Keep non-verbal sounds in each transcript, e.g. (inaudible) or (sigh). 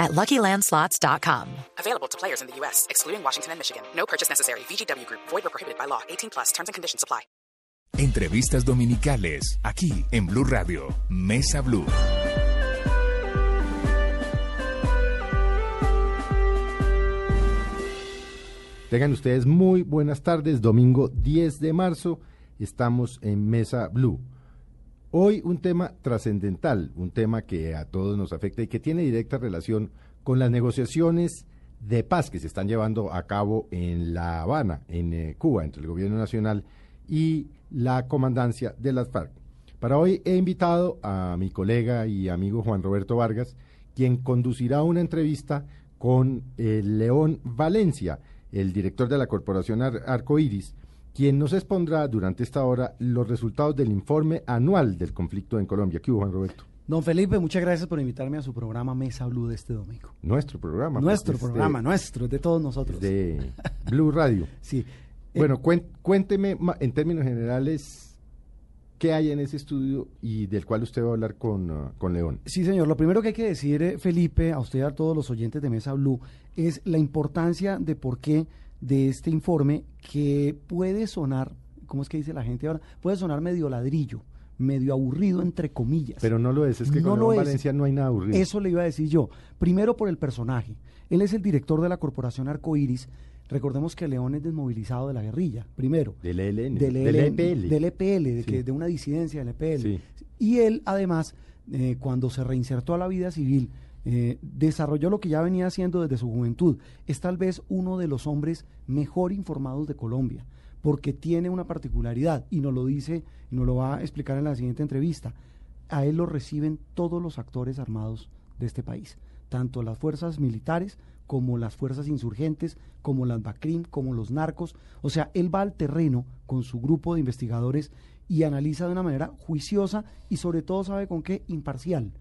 at LuckyLandSlots.com. Available to players in the U.S., excluding Washington and Michigan. No purchase necessary. VGW Group. Void or prohibited by law. 18 plus. Terms and conditions apply. Entrevistas dominicales, aquí en Blue Radio. Mesa Blue. Tengan ustedes muy buenas tardes. Domingo 10 de marzo. Estamos en Mesa Blue. Hoy un tema trascendental, un tema que a todos nos afecta y que tiene directa relación con las negociaciones de paz que se están llevando a cabo en La Habana, en eh, Cuba, entre el gobierno nacional y la comandancia de las FARC. Para hoy he invitado a mi colega y amigo Juan Roberto Vargas, quien conducirá una entrevista con el León Valencia, el director de la Corporación Ar Arcoiris, quien nos expondrá durante esta hora los resultados del informe anual del conflicto en Colombia. ¿Qué hubo, Juan Roberto? Don Felipe, muchas gracias por invitarme a su programa Mesa Blue de este domingo. Nuestro programa. Nuestro pues, programa, de, nuestro, de todos nosotros. De Blue Radio. (laughs) sí. Bueno, eh, cuénteme en términos generales qué hay en ese estudio y del cual usted va a hablar con, uh, con León. Sí, señor. Lo primero que hay que decir, eh, Felipe, a usted y a todos los oyentes de Mesa Blue, es la importancia de por qué de este informe que puede sonar, ¿cómo es que dice la gente ahora? Puede sonar medio ladrillo medio aburrido entre comillas. Pero no lo es, es que no con León Valencia no hay nada aburrido. Eso le iba a decir yo. Primero por el personaje. Él es el director de la Corporación Arcoiris. Recordemos que León es desmovilizado de la guerrilla, primero. Del ELN. Del, del EPL. Del EPL, de, que, de una disidencia del EPL. Sí. Y él, además, eh, cuando se reinsertó a la vida civil, eh, desarrolló lo que ya venía haciendo desde su juventud. Es tal vez uno de los hombres mejor informados de Colombia porque tiene una particularidad y nos lo dice nos lo va a explicar en la siguiente entrevista. A él lo reciben todos los actores armados de este país, tanto las fuerzas militares como las fuerzas insurgentes, como las BACRIM, como los narcos. O sea, él va al terreno con su grupo de investigadores y analiza de una manera juiciosa y sobre todo sabe con qué imparcial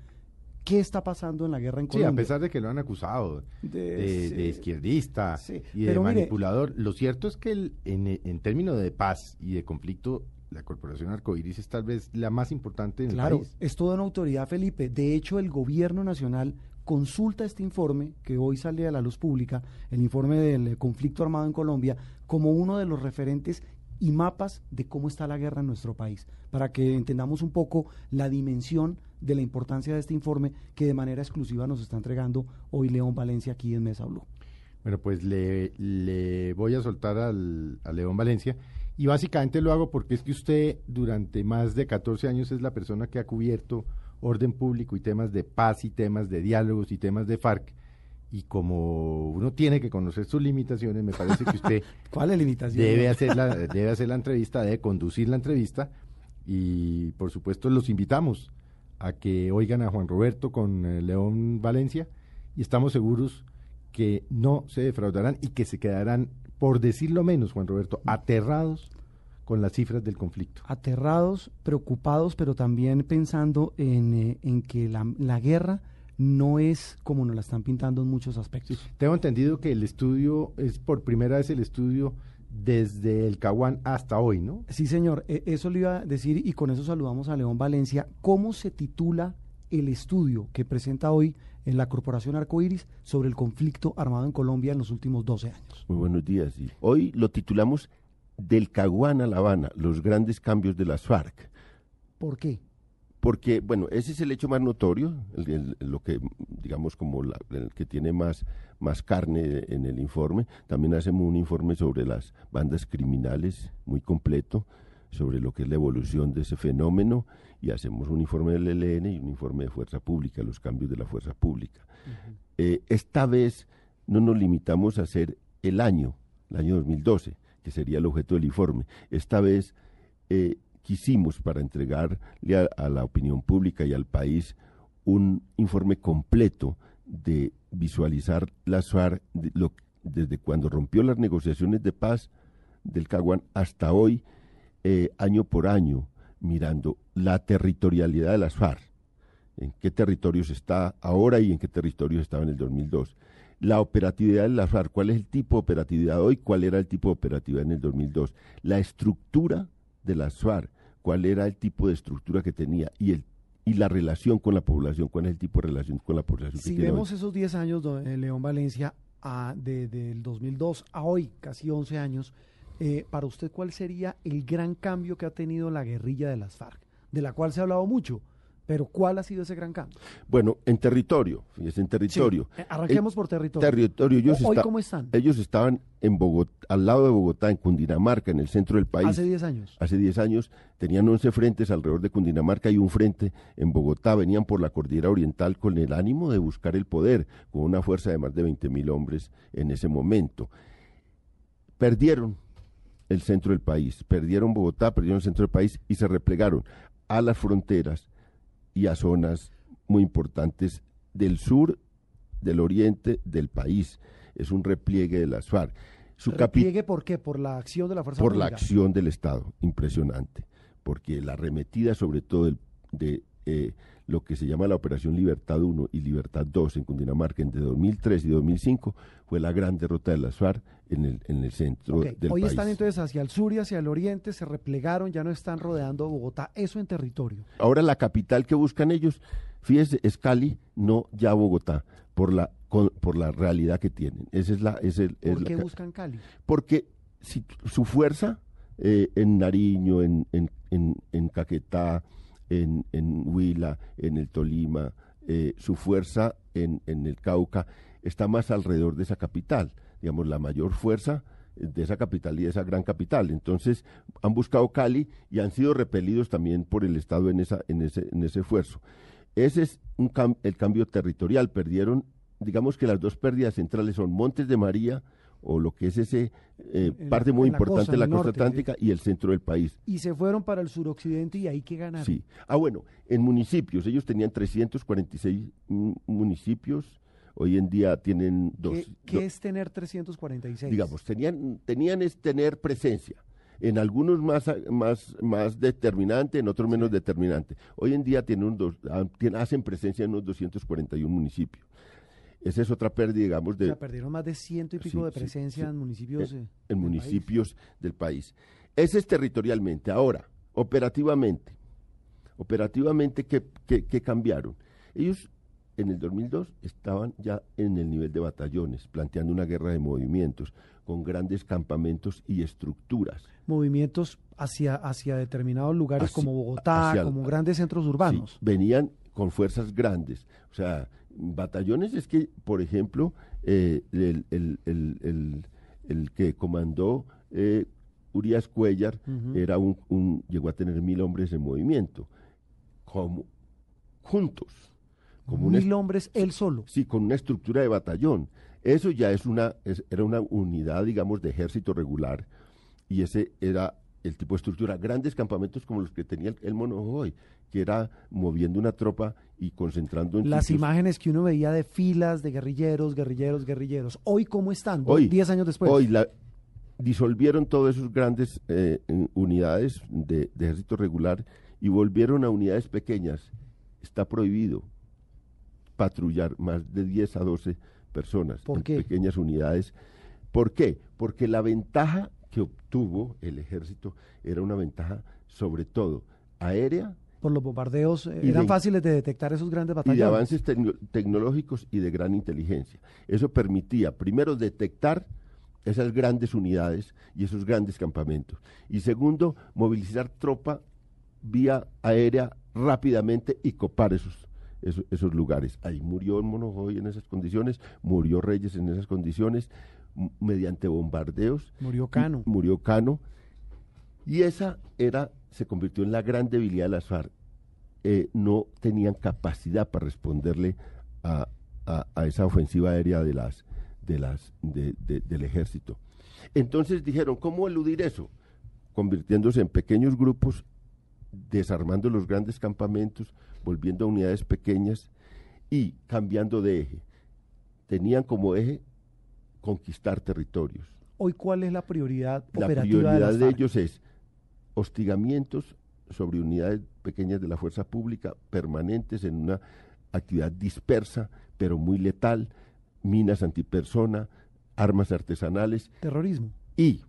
qué está pasando en la guerra en Colombia. Sí, a pesar de que lo han acusado de, de, sí, de izquierdista sí, y de manipulador, mire, lo cierto es que el, en, en términos de paz y de conflicto, la Corporación Arcoiris es tal vez la más importante en claro, el país. es toda una autoridad, Felipe. De hecho, el gobierno nacional consulta este informe que hoy sale a la luz pública, el informe del conflicto armado en Colombia, como uno de los referentes y mapas de cómo está la guerra en nuestro país, para que entendamos un poco la dimensión de la importancia de este informe que de manera exclusiva nos está entregando hoy León Valencia aquí en Mesa Blue. Bueno, pues le, voy a soltar al, a León Valencia y básicamente lo hago porque es que usted durante más de 14 años es la persona que ha cubierto orden público y temas de paz y temas de diálogos y temas de FARC y como uno tiene que conocer sus limitaciones, me parece que usted (laughs) ¿Cuál es limitación? debe hacer la debe hacer la entrevista, debe conducir la entrevista y por supuesto los invitamos a que oigan a Juan Roberto con eh, León Valencia y estamos seguros que no se defraudarán y que se quedarán, por decirlo menos, Juan Roberto, aterrados con las cifras del conflicto. Aterrados, preocupados, pero también pensando en, eh, en que la, la guerra no es como nos la están pintando en muchos aspectos. Sí. Tengo entendido que el estudio es por primera vez el estudio desde el Caguán hasta hoy, ¿no? Sí, señor, e eso le iba a decir y con eso saludamos a León Valencia. ¿Cómo se titula el estudio que presenta hoy en la Corporación Arcoiris sobre el conflicto armado en Colombia en los últimos 12 años? Muy buenos días. Sí. Hoy lo titulamos Del Caguán a La Habana, los grandes cambios de las FARC. ¿Por qué? Porque, bueno, ese es el hecho más notorio, el, el, lo que, digamos, como la, el que tiene más, más carne en el informe. También hacemos un informe sobre las bandas criminales, muy completo, sobre lo que es la evolución de ese fenómeno, y hacemos un informe del ELN y un informe de fuerza pública, los cambios de la fuerza pública. Uh -huh. eh, esta vez no nos limitamos a hacer el año, el año 2012, que sería el objeto del informe. Esta vez... Eh, quisimos para entregarle a, la opinión pública y al país un informe completo de visualizar las FARC de lo, desde cuando rompió las negociaciones de paz del Caguán hasta hoy eh, año por año mirando la territorialidad de las FARC, en qué territorios está ahora y en qué territorios estaba en el 2002. La operatividad de las FARC, cuál es el tipo de operatividad hoy, cuál era el tipo de operatividad en el 2002. La estructura de las FARC, cuál era el tipo de estructura que tenía y el y la relación con la población, cuál es el tipo de relación con la población. Si vemos esos 10 años, de León Valencia, a, de, del 2002 a hoy, casi 11 años, eh, para usted, ¿cuál sería el gran cambio que ha tenido la guerrilla de las FARC? De la cual se ha hablado mucho, pero ¿cuál ha sido ese gran cambio? Bueno, en territorio, fíjese, en territorio. Eh, arranquemos por territorio. Territorio, ellos ¿Hoy cómo están? Ellos estaban en Bogotá, al lado de Bogotá, en Cundinamarca, en el centro del país. Hace 10 años. Hace 10 años tenían 11 frentes alrededor de Cundinamarca y un frente en Bogotá. Venían por la cordillera oriental con el ánimo de buscar el poder, con una fuerza de más de 20 mil hombres en ese momento. Perdieron el centro del país, perdieron Bogotá, perdieron el centro del país y se replegaron a las fronteras y a zonas muy importantes del sur, del oriente del país. Es un repliegue de las FARC. Su ¿Repliegue por qué? ¿Por la acción de la fuerza Por la acción del Estado, impresionante. Porque la arremetida sobre todo de eh, lo que se llama la Operación Libertad 1 y Libertad 2 en Cundinamarca entre 2003 y 2005 fue la gran derrota de las FARC en el, en el centro del Hoy están entonces hacia el sur y hacia el oriente, se replegaron, ya no están rodeando Bogotá, eso en territorio. Ahora la capital que buscan ellos, fíjese, es Cali, no ya Bogotá, por la, por la realidad que tienen. Esa es la, es el, ¿Por qué buscan Cali? Porque si, su fuerza eh, en Nariño, en, en, en, en Caquetá, en, en Huila, en el Tolima, eh, su fuerza en, en el Cauca está más alrededor de esa capital, digamos, la mayor fuerza de esa capital y de esa gran capital. Entonces han buscado Cali y han sido repelidos también por el Estado en, esa, en, ese, en ese esfuerzo. Ese es un el cambio territorial. Perdieron, digamos que las dos pérdidas centrales son Montes de María, o lo que es ese eh, parte muy importante de la costa atlántica y el centro del país. Y se fueron para el suroccidente y ahí que ganaron. Sí. Ah, bueno, en municipios, ellos tenían 346 municipios, hoy en día tienen dos. ¿Qué, es tener 346? Digamos, tenían, tenían es tener presencia. En algunos más, más, más determinante, en otros menos determinante. Hoy en día tienen un dos, hacen presencia en unos 241 municipios. Esa es otra pérdida, digamos, de... O sea, perdieron más de ciento y pico de presencia en municipios... En, eh, municipios del país. Ese es territorialmente. Ahora, operativamente. Operativamente, ¿qué, qué, cambiaron? Ellos en el 2002 estaban ya en el nivel de batallones, planteando una guerra de movimientos, con grandes campamentos y estructuras. Movimientos hacia, hacia determinados lugares como Bogotá, como grandes centros urbanos. venían con fuerzas grandes. O sea, batallones es que, por ejemplo, eh, el, el, el, que comandó eh, Urias Cuellar era un, llegó a tener mil hombres en movimiento, como juntos. Como mil hombres él solo. Sí, con una estructura de batallón. Eso ya es una, era una unidad, digamos, de ejército regular y ese era el tipo de estructura. Grandes campamentos como los que tenía el, el hoy que era moviendo una tropa y concentrando en las imágenes que uno veía de filas de guerrilleros, guerrilleros, guerrilleros. Hoy cómo están, hoy, diez años después. Hoy la, disolvieron todas esas grandes eh, unidades de, ejército regular y volvieron a unidades pequeñas. Está prohibido patrullar más de 10 a 12 personas en pequeñas unidades. ¿Por qué? Porque la ventaja que obtuvo el ejército era una ventaja sobre todo aérea por los bombardeos, eh, eran fáciles de detectar esos grandes batallones. Y de avances tecnológicos y de gran inteligencia. Eso permitía, primero, detectar esas grandes unidades y esos grandes campamentos. Y segundo, movilizar tropa vía aérea rápidamente y copar esos, esos, lugares. Ahí murió Monojoy en esas condiciones, murió Reyes en esas condiciones, mediante bombardeos. Murió Cano. Murió Cano. Y esa era se convirtió en la gran debilidad de las FARC. Eh, no tenían capacidad para responderle a, esa ofensiva aérea de las, de las, del ejército. Entonces dijeron, ¿cómo eludir eso? Convirtiéndose en pequeños grupos, desarmando los grandes campamentos, volviendo a unidades pequeñas y cambiando de eje. Tenían como eje conquistar territorios. Hoy, ¿cuál es la prioridad operativa La prioridad de ellos es hostigamientos sobre unidades pequeñas de la fuerza pública permanentes en una actividad dispersa, pero muy letal, minas antipersona, armas artesanales. Terrorismo. Y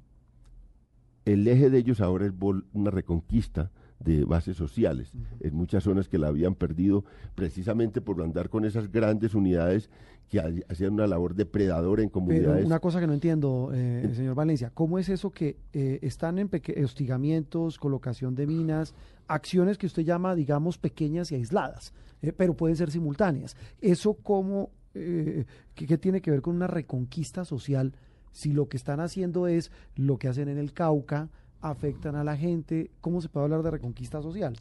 el eje de ellos ahora es una reconquista de bases sociales en muchas zonas que la habían perdido precisamente por andar con esas grandes unidades que hacían una labor depredadora en comunidades. Pero una cosa que no entiendo, eh, señor Valencia, ¿cómo es eso que eh, están en hostigamientos, colocación de minas, acciones que usted llama, digamos, pequeñas y aisladas, eh, pero pueden ser simultáneas? ¿Eso cómo, qué, qué tiene que ver con una reconquista social si lo que están haciendo es lo que hacen en el Cauca, afectan a la gente, ¿cómo se puede hablar de reconquista social?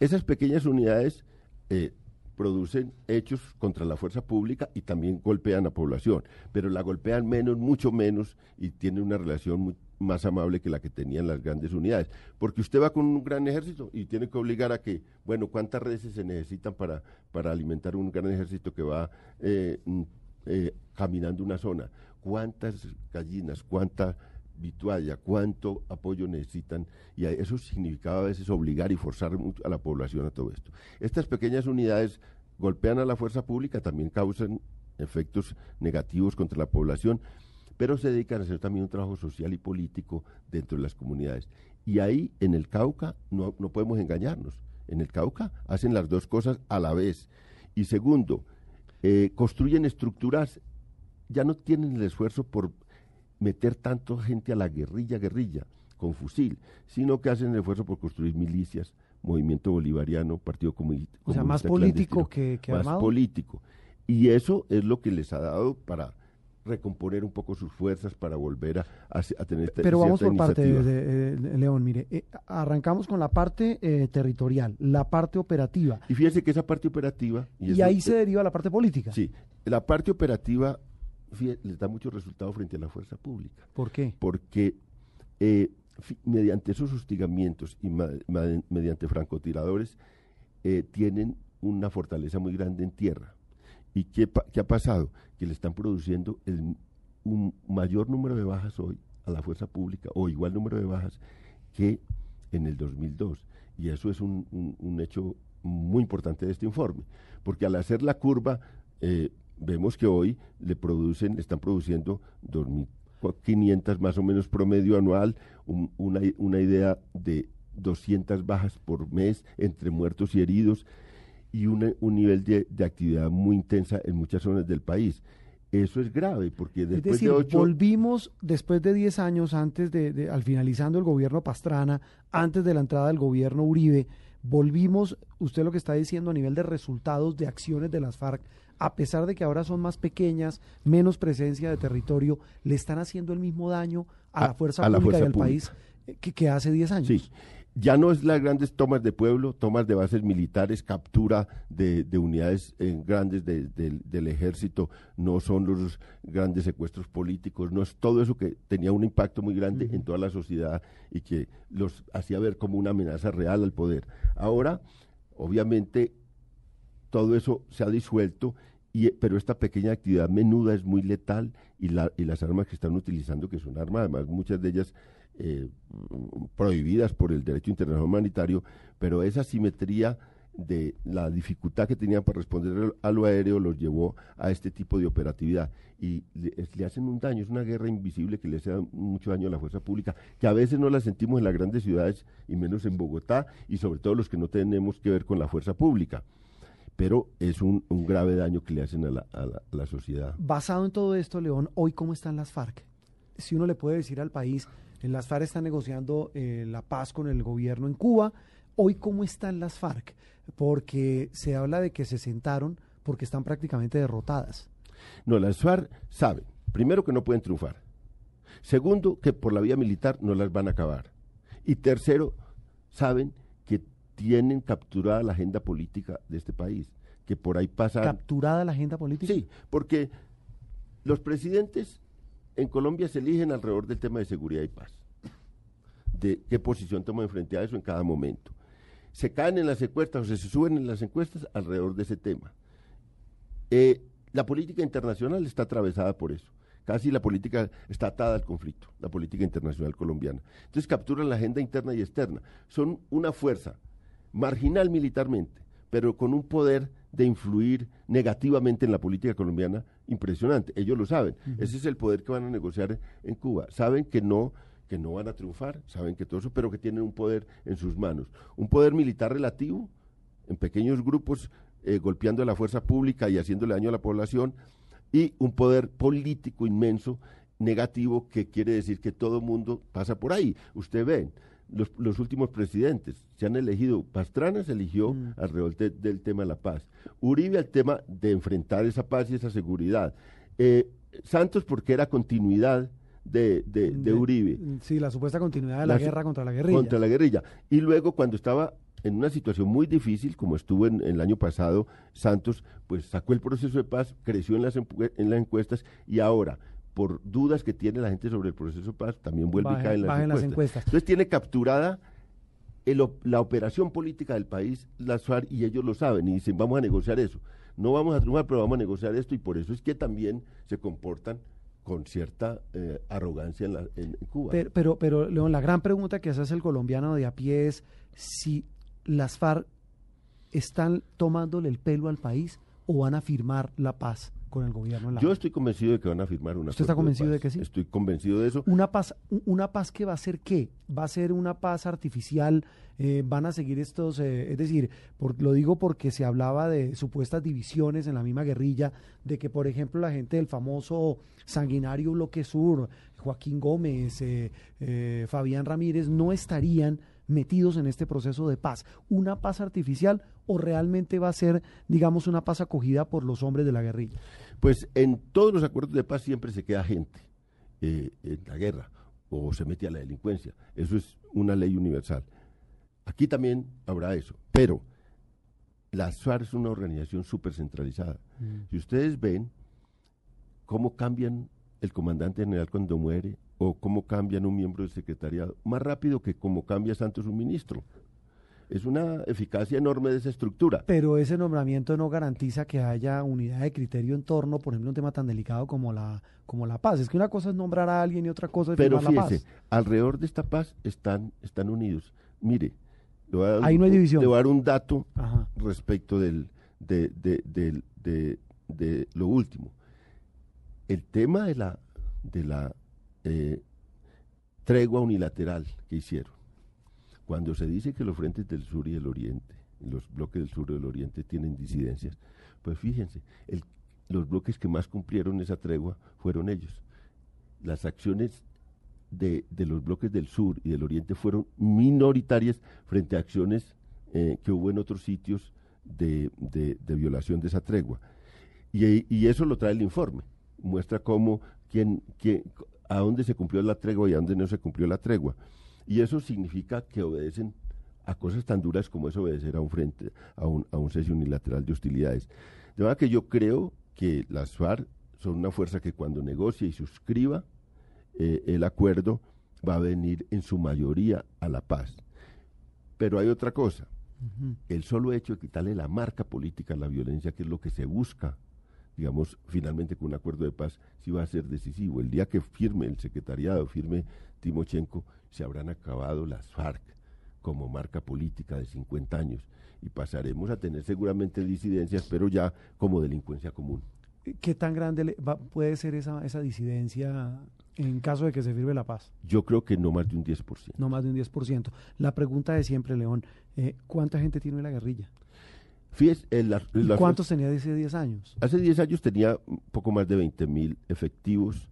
Esas pequeñas unidades eh, producen hechos contra la fuerza pública y también golpean a la población, pero la golpean menos, mucho menos, y tienen una relación más amable que la que tenían las grandes unidades. Porque usted va con un gran ejército y tiene que obligar a que, bueno, ¿cuántas redes se necesitan para, para alimentar un gran ejército que va eh, eh, caminando una zona? ¿Cuántas gallinas, cuánta vitualla, cuánto apoyo necesitan, y eso significaba a veces obligar y forzar a la población a todo esto. Estas pequeñas unidades golpean a la fuerza pública, también causan efectos negativos contra la población, pero se dedican a hacer también un trabajo social y político dentro de las comunidades. Y ahí, en el Cauca, no, podemos engañarnos. En el Cauca hacen las dos cosas a la vez. Y segundo, eh, construyen estructuras, ya no tienen el esfuerzo por meter tanto gente a la guerrilla, guerrilla, con fusil, sino que hacen el esfuerzo por construir milicias, movimiento bolivariano, partido comunista. O sea, más político que, Más político. Y eso es lo que les ha dado para recomponer un poco sus fuerzas para volver a, tener esta Pero vamos por parte, de, León, mire, eh, arrancamos con la parte eh, territorial, la parte operativa. Y fíjese que esa parte operativa... Y, ahí se deriva la parte política. Sí, la parte operativa les da mucho resultado frente a la fuerza pública. ¿Por qué? Porque eh, mediante esos hostigamientos y mediante francotiradores eh, tienen una fortaleza muy grande en tierra. ¿Y qué, ha pasado? Que le están produciendo un mayor número de bajas hoy a la fuerza pública o igual número de bajas que en el 2002. Y eso es un, un hecho muy importante de este informe, porque al hacer la curva eh, vemos que hoy le producen, están produciendo 2.500 más o menos promedio anual, una, una idea de 200 bajas por mes entre muertos y heridos y un nivel de, actividad muy intensa en muchas zonas del país. Eso es grave porque después de ocho... volvimos después de 10 años antes de, al finalizando el gobierno Pastrana, antes de la entrada del gobierno Uribe, volvimos, usted lo que está diciendo a nivel de resultados de acciones de las FARC, a pesar de que ahora son más pequeñas, menos presencia de territorio, le están haciendo el mismo daño a, la fuerza pública del país que, hace 10 años. Sí. Ya no es las grandes tomas de pueblo, tomas de bases militares, captura de, unidades eh, grandes del ejército, no son los grandes secuestros políticos, no es todo eso que tenía un impacto muy grande en toda la sociedad y que los hacía ver como una amenaza real al poder. Ahora, obviamente, todo eso se ha disuelto, y, pero esta pequeña actividad menuda es muy letal y, la, y las armas que están utilizando, que son armas, además muchas de ellas eh, prohibidas por el derecho internacional humanitario, pero esa simetría de la dificultad que tenían para responder a lo aéreo los llevó a este tipo de operatividad. Y le, hacen un daño, es una guerra invisible que le hace mucho daño a la fuerza pública, que a veces no la sentimos en las grandes ciudades y menos en Bogotá y sobre todo los que no tenemos que ver con la fuerza pública pero es un, grave daño que le hacen a la, sociedad. Basado en todo esto, León, hoy cómo están las FARC? Si uno le puede decir al país, las FARC están negociando eh, la paz con el gobierno en Cuba, hoy cómo están las FARC? Porque se habla de que se sentaron porque están prácticamente derrotadas. No, las FARC saben, primero que no pueden triunfar, segundo que por la vía militar no las van a acabar, y tercero, saben tienen capturada la agenda política de este país, que por ahí pasa... ¿Capturada la agenda política? Sí, porque los presidentes en Colombia se eligen alrededor del tema de seguridad y paz, de qué posición toman frente a eso en cada momento. Se caen en las encuestas o se suben en las encuestas alrededor de ese tema. Eh, la política internacional está atravesada por eso. casi la política está atada al conflicto, la política internacional colombiana. Entonces capturan la agenda interna y externa. Son una fuerza marginal militarmente, pero con un poder de influir negativamente en la política colombiana impresionante. Ellos lo saben. Ese es el poder que van a negociar en Cuba. Saben que no que no van a triunfar, saben que todo eso, pero que tienen un poder en sus manos. Un poder militar relativo, en pequeños grupos, eh, golpeando a la fuerza pública y haciéndole daño a la población, y un poder político inmenso, negativo, que quiere decir que todo mundo pasa por ahí. Usted ve, los, últimos presidentes se han elegido, Pastrana se eligió mm. alrededor del tema de la paz, Uribe al tema de enfrentar esa paz y esa seguridad, eh, Santos porque era continuidad de, de, Uribe. Sí, la supuesta continuidad de la, guerra contra la guerrilla. Contra la guerrilla. Y luego cuando estaba en una situación muy difícil, como estuvo en, el año pasado Santos, pues sacó el proceso de paz, creció en las, en las encuestas y ahora, por dudas que tiene la gente sobre el proceso de paz, también vuelve a caer en las, encuestas. Entonces tiene capturada la operación política del país, la SUAR, y ellos lo saben, y dicen, vamos a negociar eso. No vamos a triunfar, pero vamos a negociar esto, y por eso es que también se comportan con cierta eh, arrogancia en, en, Cuba. Pero, pero, pero, León, la gran pregunta que hace el colombiano de a pie es si las FARC están tomándole el pelo al país o van a firmar la paz con el gobierno. Yo estoy convencido de que van a firmar una. ¿Usted está convencido de, que sí? Estoy convencido de eso. Una paz, una paz que va a ser qué? Va a ser una paz artificial. Eh, van a seguir estos, eh, es decir, por, lo digo porque se hablaba de supuestas divisiones en la misma guerrilla, de que por ejemplo la gente del famoso sanguinario bloque sur, Joaquín Gómez, eh, Fabián Ramírez, no estarían metidos en este proceso de paz. ¿Una paz artificial o realmente va a ser, digamos, una paz acogida por los hombres de la guerrilla? Pues en todos los acuerdos de paz siempre se queda gente eh, en la guerra o se mete a la delincuencia. Eso es una ley universal. Aquí también habrá eso, pero la SUAR es una organización súper centralizada. Mm. Si ustedes ven cómo cambian el comandante general cuando muere o cómo cambian un miembro del secretariado, más rápido que como cambia Santos un ministro. Es una eficacia enorme de esa estructura. Pero ese nombramiento no garantiza que haya unidad de criterio en torno, por ejemplo, un tema tan delicado como la, como la paz. Es que una cosa es nombrar a alguien y otra cosa es Pero fíjese, la paz. alrededor de esta paz están, están unidos. Mire, le voy a dar, Ahí no hay división. Le voy a dar un dato respecto del, de, de, de, de, lo último. El tema de la, de la eh, tregua unilateral que hicieron. Cuando se dice que los frentes del sur y del oriente, los bloques del sur y del oriente tienen disidencias, pues fíjense, los bloques que más cumplieron esa tregua fueron ellos. Las acciones de, los bloques del sur y del oriente fueron minoritarias frente a acciones eh, que hubo en otros sitios de, violación de esa tregua. Y, eso lo trae el informe. Muestra cómo, quién, a dónde se cumplió la tregua y a dónde no se cumplió la tregua. Y eso significa que obedecen a cosas tan duras como es obedecer a un frente, a un, a un cese unilateral de hostilidades. De manera que yo creo que las FARC son una fuerza que cuando negocie y suscriba eh, el acuerdo va a venir en su mayoría a la paz. Pero hay otra cosa. El solo hecho de quitarle la marca política a la violencia, que es lo que se busca digamos, finalmente con un acuerdo de paz, sí va a ser decisivo. El día que firme el secretariado, firme Timochenko, se habrán acabado las FARC como marca política de 50 años y pasaremos a tener seguramente disidencias, pero ya como delincuencia común. ¿Qué tan grande puede ser esa, esa disidencia en caso de que se firme la paz? Yo creo que no más de un 10%. No más de un 10%. La pregunta de siempre, León, eh, ¿cuánta gente tiene la guerrilla? ¿Cuántos tenía hace 10 años? Hace 10 años tenía un poco más de 20 mil efectivos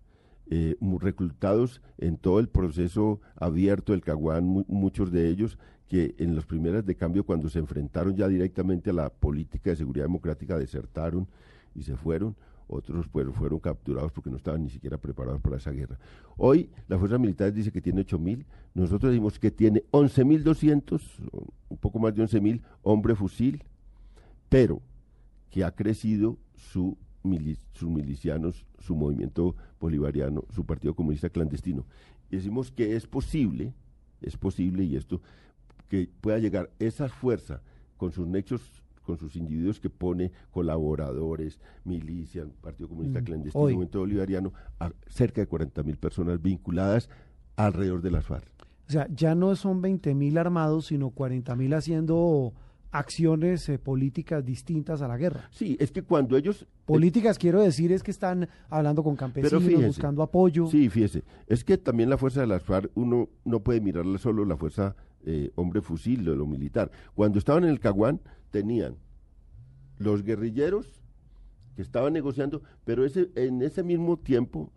eh, reclutados en todo el proceso abierto del Caguán, muchos de ellos que en las primeras de cambio cuando se enfrentaron ya directamente a la política de seguridad democrática desertaron y se fueron, otros pues, fueron capturados porque no estaban ni siquiera preparados para esa guerra. Hoy la Fuerza Militar dice que tiene 8 mil, nosotros decimos que tiene 11.200, un poco más de 11.000 hombre fusil, pero que ha crecido su sus milicianos, su movimiento bolivariano, su partido comunista clandestino. Y decimos que es posible, es posible y esto, que pueda llegar esa fuerza con sus nexos con sus individuos que pone colaboradores, milicia, Partido Comunista Mm, Clandestino, hoy. Movimiento Bolivariano, a cerca de 40 mil personas vinculadas alrededor de las FARC. O sea, ya no son 20 mil armados, sino 40 mil haciendo acciones eh, políticas distintas a la guerra. Sí, es que cuando ellos... Políticas, quiero decir, es que están hablando con campesinos, buscando apoyo. Sí, fíjese, es que también la fuerza de las FARC, uno no puede mirarla solo la fuerza eh, hombre fusil de lo militar. Cuando estaban en el Caguán, tenían los guerrilleros que estaban negociando, pero ese, en ese mismo tiempo,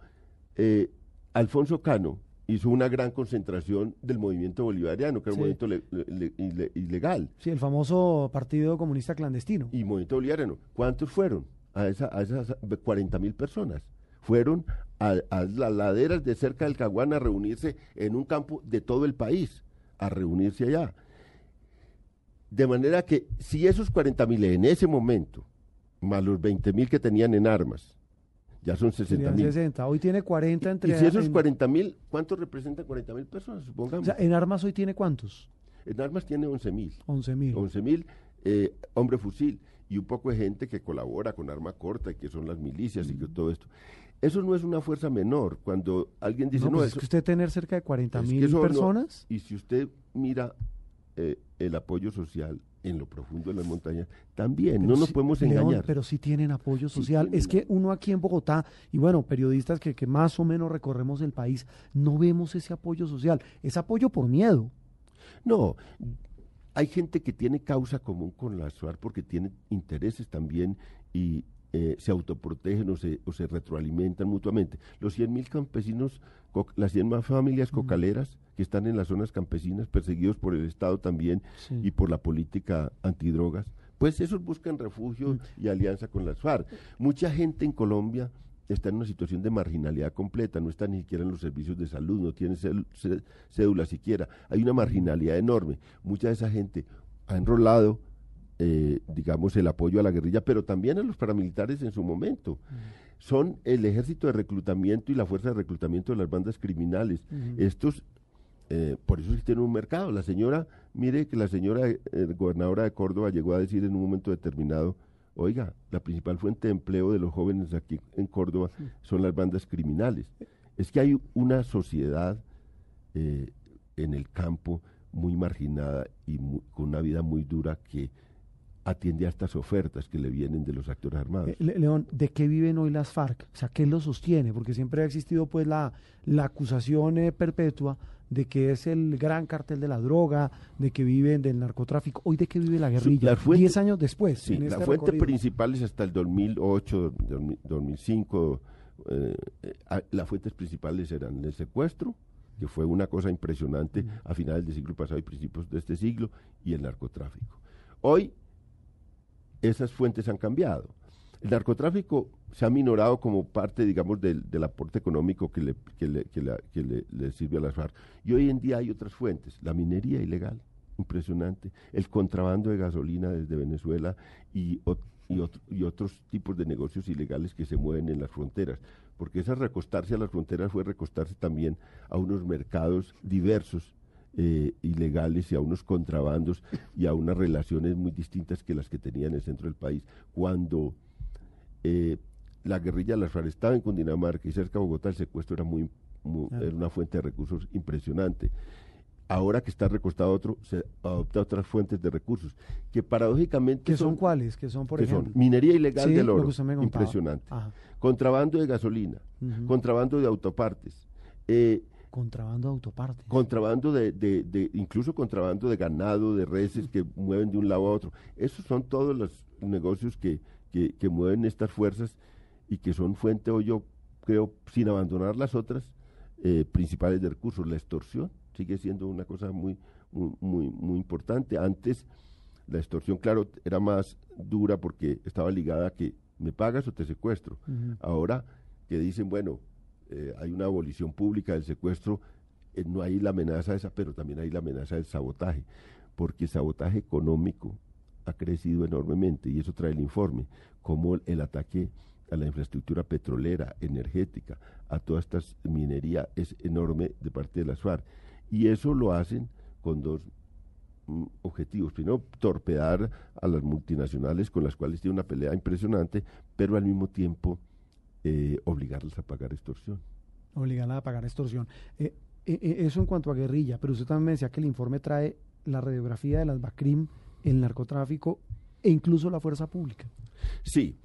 eh, Alfonso Cano hizo una gran concentración del movimiento bolivariano, que era un movimiento le- le- ile- ilegal, Sí, el famoso Partido Comunista Clandestino. y movimiento bolivariano. ¿Cuántos fueron? A, esa, a esas 40 mil personas. Fueron a, a las laderas de cerca del Caguán a reunirse en un campo de todo el país, a reunirse allá. De manera que si esos 40 mil en ese momento, más los 20 mil que tenían en armas, ya son 60 Serían mil. 60. Hoy tiene 40 entre... Y si esos en- 40 mil, ¿cuántos representan 40 mil personas? O Supongamos. sea, en armas hoy tiene cuántos? en armas tiene 11 mil. 11 mil. 11 mil eh, hombre fusil y un poco de gente que colabora con arma corta y que son las milicias Mm. y que todo esto. Eso no es una fuerza menor. Cuando alguien dice, No, no, pues eso- es que usted tener cerca de 40 es que mil eso no- personas. y si usted mira eh, el apoyo social en lo profundo de las montañas, también, Pero no nos podemos León, engañar. pero sí tienen apoyo Sí social. tienen. Es que uno aquí en Bogotá, y bueno, periodistas que, que más o menos recorremos el país, no vemos ese apoyo social. Es apoyo por miedo. No, hay gente que tiene causa común con la SUAR porque tiene intereses también y eh, se autoprotegen o se, o se retroalimentan mutuamente. Los 100.000 campesinos, las 100 más familias cocaleras que están en las zonas campesinas, perseguidos por el Estado también Sí. y por la política antidrogas, pues esos buscan refugio y alianza con las FARC. Mucha gente en Colombia está en una situación de marginalidad completa, no está ni siquiera en los servicios de salud, no tiene cédula siquiera. Hay una marginalidad enorme. Mucha de esa gente ha enrolado, eh, digamos, el apoyo a la guerrilla, pero también a los paramilitares en su momento. Son el ejército de reclutamiento y la fuerza de reclutamiento de las bandas criminales. Estos eh, por eso sí tiene un mercado. La señora, mire que la señora eh, gobernadora de Córdoba llegó a decir en un momento determinado, oiga, la principal fuente de empleo de los jóvenes aquí en Córdoba son las bandas criminales. Es que hay una sociedad eh, en el campo muy marginada y mu- con una vida muy dura que atiende a estas ofertas que le vienen de los actores armados. Eh, Le- León, ¿de qué viven hoy las FARC? O sea, ¿qué lo sostiene? Porque siempre ha existido pues la, la acusación eh, perpetua de que es el gran cartel de la droga, de que viven del narcotráfico. ¿Hoy de qué vive la guerrilla? la fuente- Diez años después. Sí, en la este fuente recorrido. principal es hasta el 2008, 2000, 2005. eh, las fuentes principales eran el secuestro, que fue una cosa impresionante a finales del siglo pasado y principios de este siglo, y el narcotráfico. Hoy esas fuentes han cambiado. El narcotráfico se ha minorado como parte, digamos, del, del aporte económico que, le, que, le, que le- sirve a las FARC. Y hoy en día hay otras fuentes. La minería ilegal, impresionante. El contrabando de gasolina desde Venezuela y, y, y otros tipos de negocios ilegales que se mueven en las fronteras. Porque esa recostarse a las fronteras fue recostarse también a unos mercados diversos eh, ilegales y a unos contrabandos y a unas relaciones muy distintas que las que tenía en el centro del país. Cuando eh, la guerrilla de las FARC estaba en Cundinamarca y cerca de Bogotá, el secuestro era, muy, muy- Claro. era una fuente de recursos impresionante. Ahora que está recostado otro, se adopta otras fuentes de recursos, que paradójicamente ¿Qué son cuáles? ¿Qué son, por que ejemplo? son minería ilegal Sí, del oro, que impresionante, Ajá. contrabando de gasolina, contrabando de autopartes, eh, Contrabando de autopartes. contrabando de, de- de- incluso contrabando de ganado, de reses que mueven de un lado a otro. Esos son todos los negocios que, que, que mueven estas fuerzas y que son fuente, o yo creo, sin abandonar las otras eh, principales de recursos. La extorsión sigue siendo una cosa muy, muy, muy, muy importante. Antes la extorsión, claro, era más dura porque estaba ligada a que me pagas o te secuestro. Ahora que dicen, bueno, eh, hay una abolición pública del secuestro, eh, no hay la amenaza esa, pero también hay la amenaza del sabotaje, porque el sabotaje económico ha crecido enormemente y eso trae el informe, como el ataque a la infraestructura petrolera, energética, a toda esta minería es enorme de parte de las FARC. Y eso lo hacen con dos mm, objetivos. Primero, torpedar a las multinacionales con las cuales tiene una pelea impresionante, pero al mismo tiempo eh, obligarlas a pagar extorsión. Obligarlas a pagar extorsión. Eh, eh, eh, eso en cuanto a guerrilla, pero usted también me decía que el informe trae la radiografía de las BACRIM, el narcotráfico e incluso la fuerza pública. Sí,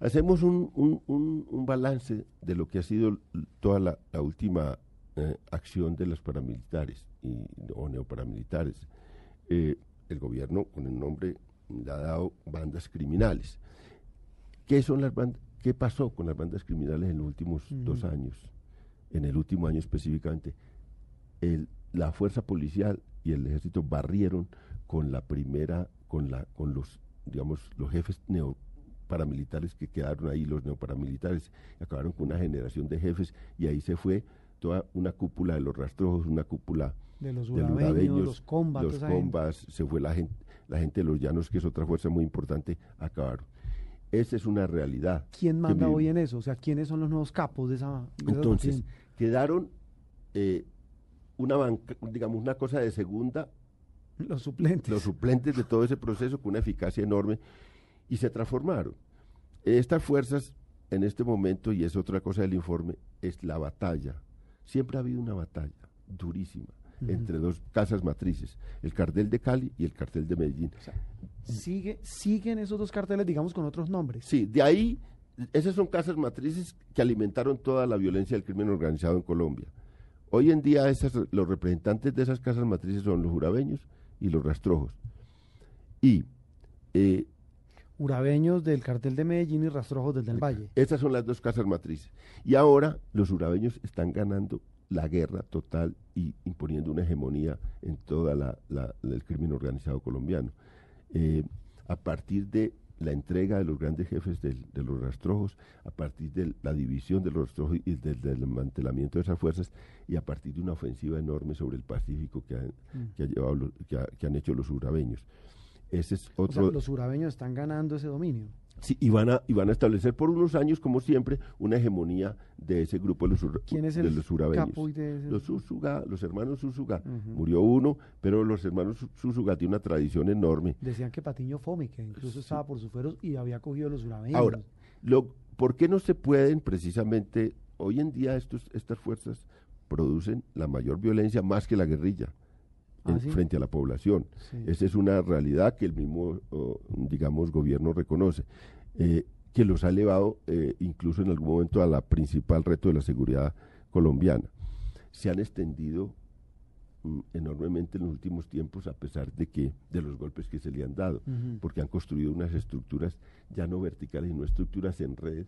hacemos un, un- un- un balance de lo que ha sido toda la, la última eh, acción de los paramilitares y, o neoparamilitares. Eh, el gobierno, con el nombre, le ha dado bandas criminales. ¿Qué, son las bandas, ¿Qué pasó con las bandas criminales en los últimos dos años? En el último año específicamente. El- la fuerza policial y el ejército barrieron con la primera, con la, con los, digamos, los jefes neoparamilitares que quedaron ahí, los neoparamilitares, acabaron con una generación de jefes y ahí se fue toda una cúpula de los rastrojos, una cúpula De los urabeños, los combas, los combas, se fue la gente, la gente de los llanos, que es otra fuerza muy importante, acabaron. Esa es una realidad. ¿Quién manda hoy en eso? O sea, ¿quiénes son los nuevos capos de esa? de Entonces, quedaron eh, una banca, digamos, una cosa de segunda, los suplentes. los suplentes de todo ese proceso con una eficacia enorme y se transformaron. Estas fuerzas en este momento, y es otra cosa del informe, es la batalla. Siempre ha habido una batalla durísima entre dos casas matrices, el cartel de Cali y el cartel de Medellín. Sigue, siguen esos dos carteles, digamos, con otros nombres. Sí, de ahí, esas son casas matrices que alimentaron toda la violencia del crimen organizado en Colombia. Hoy en día esas, los representantes de esas casas matrices son los jurabeños y los rastrojos. Y eh, Urabeños del cartel de Medellín y Rastrojos del del Valle. Estas son las dos casas matrices. Y ahora los urabeños están ganando la guerra total y imponiendo una hegemonía en toda la, la- el crimen organizado colombiano. Eh, a partir de la entrega de los grandes jefes del- de los rastrojos, a partir de la división de los rastrojos y del, del desmantelamiento de esas fuerzas, y a partir de una ofensiva enorme sobre el Pacífico que han, que ha llevado los- que ha- que han hecho los urabeños. Ese es O sea, los urabeños están ganando ese dominio. Sí, y van, a, y van a establecer por unos años, como siempre, una hegemonía de ese grupo de los, ¿Quién es de el los urabeños. capo y de ese- Los Susuga, los hermanos Susuga. Murió uno, pero los hermanos Su- Susuga tienen una tradición enorme. Decían que Patiño Fome, que incluso estaba por sus fueros y había cogido los urabeños. Ahora, lo, ¿por qué no se pueden precisamente, hoy en día estos, estas fuerzas producen la mayor violencia más que la guerrilla Ah, frente a la población? Sí. Esa es una realidad que el mismo, oh, digamos, gobierno reconoce, eh, que los ha elevado eh, incluso en algún momento a la principal reto de la seguridad colombiana. Se han extendido mm, enormemente en los últimos tiempos a pesar de que de los golpes que se le han dado, porque han construido unas estructuras ya no verticales, sino estructuras en red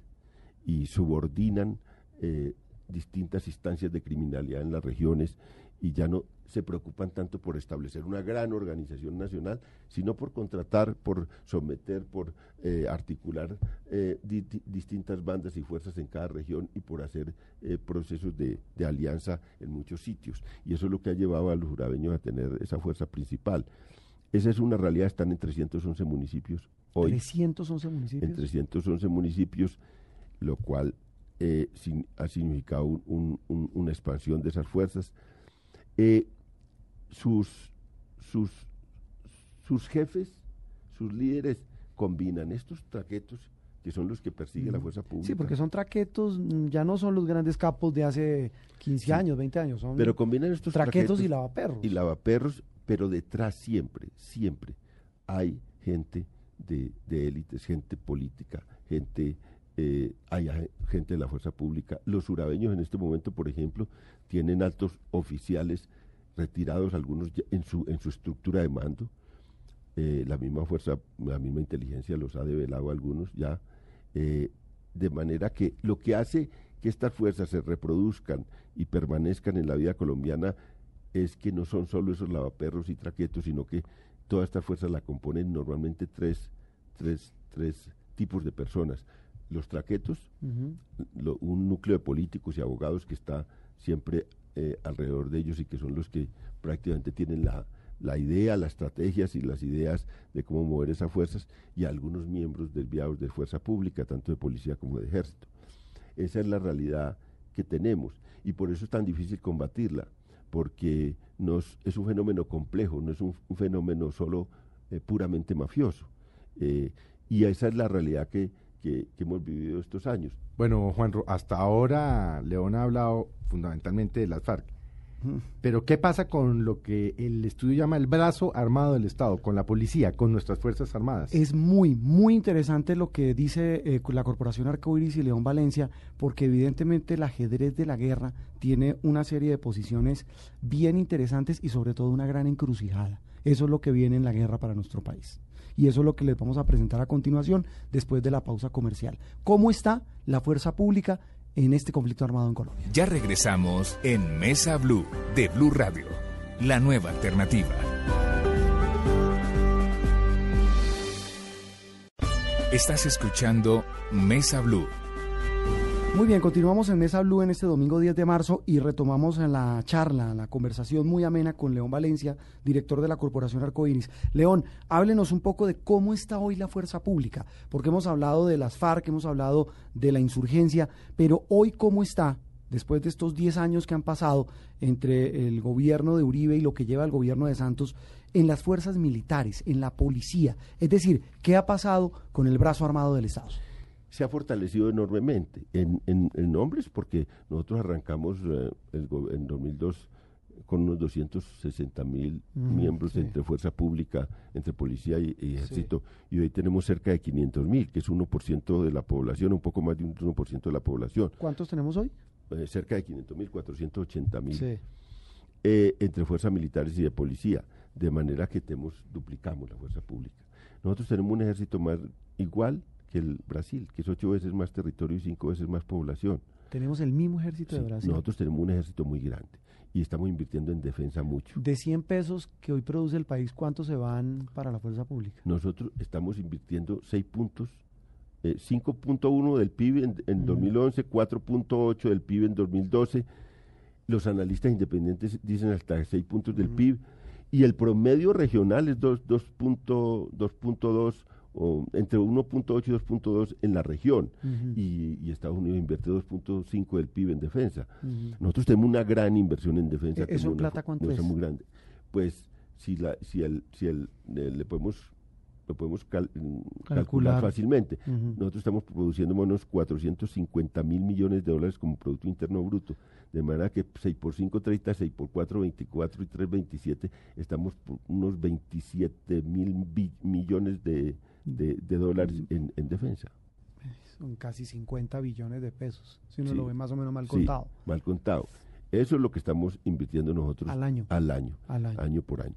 y subordinan eh, distintas instancias de criminalidad en las regiones y ya no se preocupan tanto por establecer una gran organización nacional, sino por contratar, por someter, por eh, articular eh, di- di- distintas bandas y fuerzas en cada región y por hacer eh, procesos de, de alianza en muchos sitios. Y eso es lo que ha llevado a los jurabeños a tener esa fuerza principal. Esa es una realidad, están en 311 municipios hoy 311 municipios. en 311 municipios, lo cual eh, sin- ha significado un- un- un- una expansión de esas fuerzas. Eh, sus, sus, sus jefes, sus líderes, combinan estos traquetos que son los que persigue la fuerza pública. Sí, porque son traquetos, mm, ya no son los grandes capos de hace 15 Sí. años, 20 años, son Pero combinan estos traquetos y lavaperros. y lavaperros, pero detrás siempre, siempre hay gente de, de élites, gente política, gente, eh, hay gente de la fuerza pública. Los urabeños en este momento, por ejemplo, tienen altos oficiales retirados, algunos en su, en su estructura de mando. Eh, la misma fuerza, la misma inteligencia los ha develado a algunos ya. eh, de manera que lo que hace que estas fuerzas se reproduzcan y permanezcan en la vida colombiana es que no son solo esos lavaperros y traquetos, sino que todas estas fuerzas la componen normalmente tres, tres, tres tipos de personas. Los traquetos, lo- un núcleo de políticos y abogados que está siempre eh, alrededor de ellos y que son los que prácticamente tienen la, la idea, las estrategias y las ideas de cómo mover esas fuerzas y algunos miembros desviados de fuerza pública, tanto de policía como de ejército. Esa es la realidad que tenemos y por eso es tan difícil combatirla, porque es un fenómeno complejo, no es un, un fenómeno solo eh, puramente mafioso. Eh, y esa es la realidad que, que, que hemos vivido estos años. Bueno, Juan, Ro- hasta ahora León ha hablado fundamentalmente de las FARC. Pero ¿qué pasa con lo que el estudio llama el brazo armado del Estado, con la policía, con nuestras Fuerzas Armadas? Es muy, muy interesante lo que dice eh, la Corporación Arcoiris y León Valencia, porque evidentemente el ajedrez de la guerra tiene una serie de posiciones bien interesantes y sobre todo una gran encrucijada. Eso es lo que viene en la guerra para nuestro país. Y eso es lo que les vamos a presentar a continuación después de la pausa comercial. ¿Cómo está la fuerza pública en este conflicto armado en Colombia? Ya regresamos en Mesa Blue de Blue Radio, la nueva alternativa. Estás escuchando Mesa Blue. Muy bien, continuamos en Mesa Blue en este domingo 10 de marzo y retomamos en la charla, la conversación muy amena con León Valencia, director de la Corporación Arcoiris. León, háblenos un poco de cómo está hoy la fuerza pública, porque hemos hablado de las FARC, hemos hablado de la insurgencia, pero hoy cómo está, después de estos 10 años que han pasado entre el gobierno de Uribe y lo que lleva el gobierno de Santos, en las fuerzas militares, en la policía. Es decir, ¿qué ha pasado con el brazo armado del Estado? Se ha fortalecido enormemente en, en, en hombres porque nosotros arrancamos eh, el en 2002 con unos 260 mil Mm, miembros sí. entre fuerza pública, entre policía y, y ejército, y hoy tenemos cerca de 500 mil, que es 1% de la población, un poco más de un 1% de la población, ¿Cuántos tenemos hoy? eh, cerca de 500 mil, 480 mil, Sí. eh, entre fuerzas militares y de policía, de manera que tenemos, duplicamos la fuerza pública. Nosotros tenemos un ejército más igual que el Brasil, que es ocho veces más territorio y cinco veces más población. Tenemos el mismo ejército Sí, de Brasil. nosotros tenemos un ejército muy grande y estamos invirtiendo en defensa mucho. De 100 pesos que hoy produce el país, ¿cuántos se van para la fuerza pública? Nosotros estamos invirtiendo 6 puntos, eh, 5.1 del PIB en, en 2011, 4.8 del PIB en 2012. Los analistas independientes dicen hasta 6 puntos del PIB y el promedio regional es 2 2.2 2.2 o entre 1.8 y 2.2 en la región y, y Estados Unidos invierte 2.5 del PIB en defensa. Nosotros tenemos una gran inversión en defensa. ¿E- eso en plata cuánto es? muy grande. Pues si la si el si el eh, le podemos lo podemos cal- mm, calcular. Calcular. fácilmente. Ujú. Nosotros estamos produciendo menos 450 mil millones de dólares como Producto Interno Bruto. De manera que 6 por 5, 30, 6 por 4, 24 y 3, 27. Estamos por unos 27 mil millones de, de- de dólares en, en defensa. Son casi 50 billones de pesos, si uno Sí. lo ve más o menos mal Sí, contado. mal contado. Eso es lo que estamos invirtiendo nosotros Al año. Al año, Al año. por año.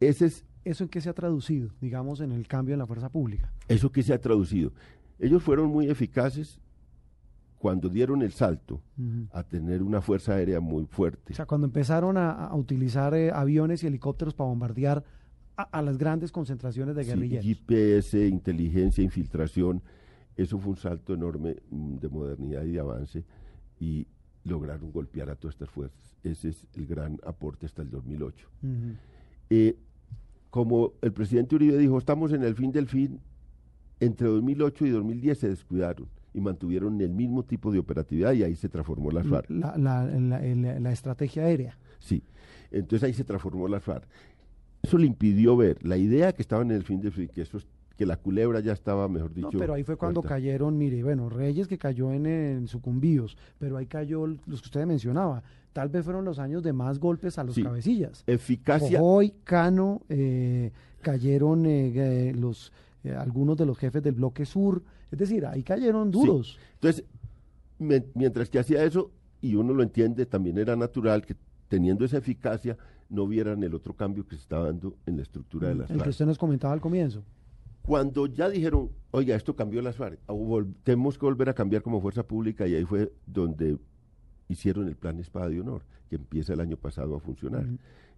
Ese es ¿Eso en qué se ha traducido, digamos, en el cambio en la fuerza pública? eso que se ha traducido. Ellos fueron muy eficaces cuando dieron el salto a tener una fuerza aérea muy fuerte. O sea, cuando empezaron a, a utilizar eh, aviones y helicópteros para bombardear a, a las grandes concentraciones de Sí, guerrilleros. GPS, inteligencia, infiltración, eso fue un salto enorme mm, de modernidad y de avance y lograron golpear a todas estas fuerzas. Ese es el gran aporte hasta el 2008. Ujú. Eh, como el presidente Uribe dijo, estamos en el fin del fin, entre 2008 y 2010 se descuidaron y mantuvieron el mismo tipo de operatividad y ahí se transformó las FARC. la, la- la- la estrategia aérea. Sí, entonces ahí se transformó las FARC. Eso le impidió ver la idea que estaban en el fin fin, que, eso, es- que la culebra ya estaba, mejor dicho. No, pero ahí fue cuando cayeron, mire, bueno, Reyes que cayó en, en sucumbíos, pero ahí cayó los que usted mencionaba. Tal vez fueron los años de más golpes a los Sí. cabecillas. Eficacia, Hoy, Cano, eh, cayeron eh, eh, los eh, algunos de los jefes del bloque sur. Es decir, ahí cayeron duros. Entonces, me- mientras que hacía eso, y uno lo entiende, también era natural que teniendo esa eficacia no vieran el otro cambio que se estaba dando en la estructura de las el que usted nos comentaba al comienzo. Cuando ya dijeron, oiga, esto cambió las FARC, ah, tenemos que volver a cambiar como fuerza pública, y ahí fue donde hicieron el plan Espada de Honor, que empieza el año pasado a funcionar,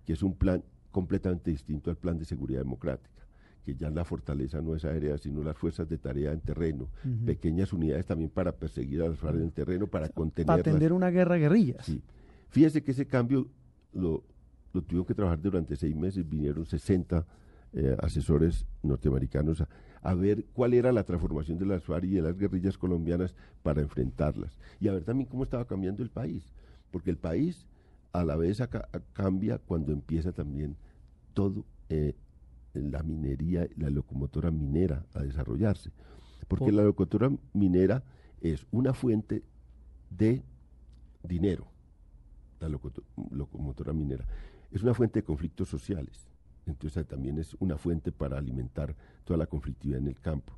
que es un plan completamente distinto al plan de seguridad democrática, que ya la fortaleza no es aérea, sino las fuerzas de tarea en terreno, pequeñas unidades también para perseguir a las FARC en el terreno, para Para contenerlas. atender una guerra guerrillas. Sí. Fíjese que ese cambio lo, lo tuvieron que trabajar durante seis meses, vinieron 60 eh, asesores norteamericanos a, a ver cuál era la transformación de las FARC y de las guerrillas colombianas para enfrentarlas. Y a ver también cómo estaba cambiando el país, porque el país a la vez cambia cuando empieza también todo eh, la minería, la locomotora minera a desarrollarse. Porque Por- la locomotora minera es una fuente de dinero, la locomotora minera. Es una fuente de conflictos sociales. Entonces también es una fuente para alimentar toda la conflictividad en el campo.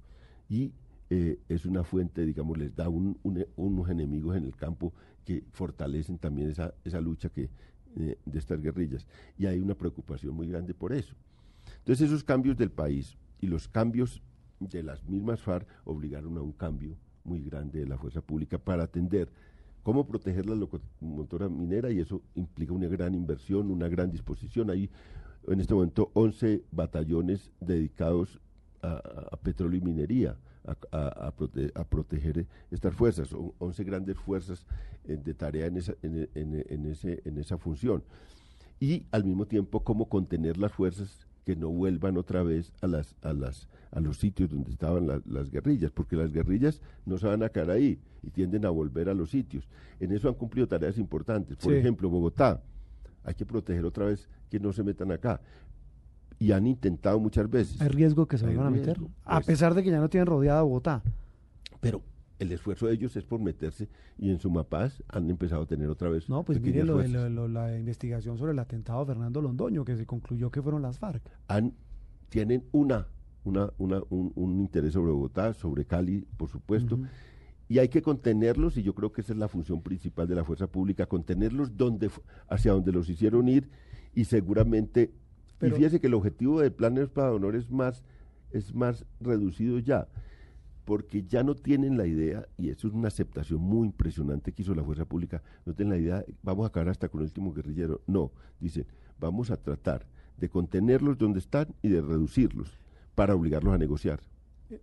Y eh, es una fuente, digamos, les da un- un- unos enemigos en el campo que fortalecen también esa, esa lucha que, eh, de estas guerrillas. Y hay una preocupación muy grande por eso. Entonces esos cambios del país y los cambios de las mismas FARC obligaron a un cambio muy grande de la fuerza pública para atender cómo proteger la locomotora minera y eso implica una gran inversión, una gran disposición. Hay en este momento 11 batallones dedicados a, petróleo y minería, a, a- a prote- a proteger estas fuerzas, son 11 grandes fuerzas eh, de tarea en esa, en ese, en esa función. Y al mismo tiempo cómo contener las fuerzas que no vuelvan otra vez a las a las a los sitios donde estaban la- las guerrillas, porque las guerrillas no se van a quedar ahí y tienden a volver a los sitios. En eso han cumplido tareas importantes. Por Sí. ejemplo, Bogotá, hay que proteger otra vez que no se metan acá. Y han intentado muchas veces. Hay riesgo que se vuelvan a meter. A pues. pesar de que ya no tienen rodeada Bogotá. Pero el esfuerzo de ellos es por meterse y en Sumapaz han empezado a tener otra vez. No, pues mire lo lo- lo- la investigación sobre el atentado Fernando Londoño, que se concluyó que fueron las FARC. han, tienen una, una, una- un, un interés sobre Bogotá, sobre Cali, por supuesto, y hay que contenerlos, y yo creo que esa es la función principal de la fuerza pública, contenerlos donde, hacia donde los hicieron ir, y seguramente, Pero- y fíjese que el objetivo del plan para honor es más, es más reducido ya, porque ya no tienen la idea, y eso es una aceptación muy impresionante que hizo la fuerza pública, no tienen la idea, vamos a acabar hasta con el último guerrillero. No, dicen, vamos a tratar de contenerlos donde están y de reducirlos para obligarlos a negociar.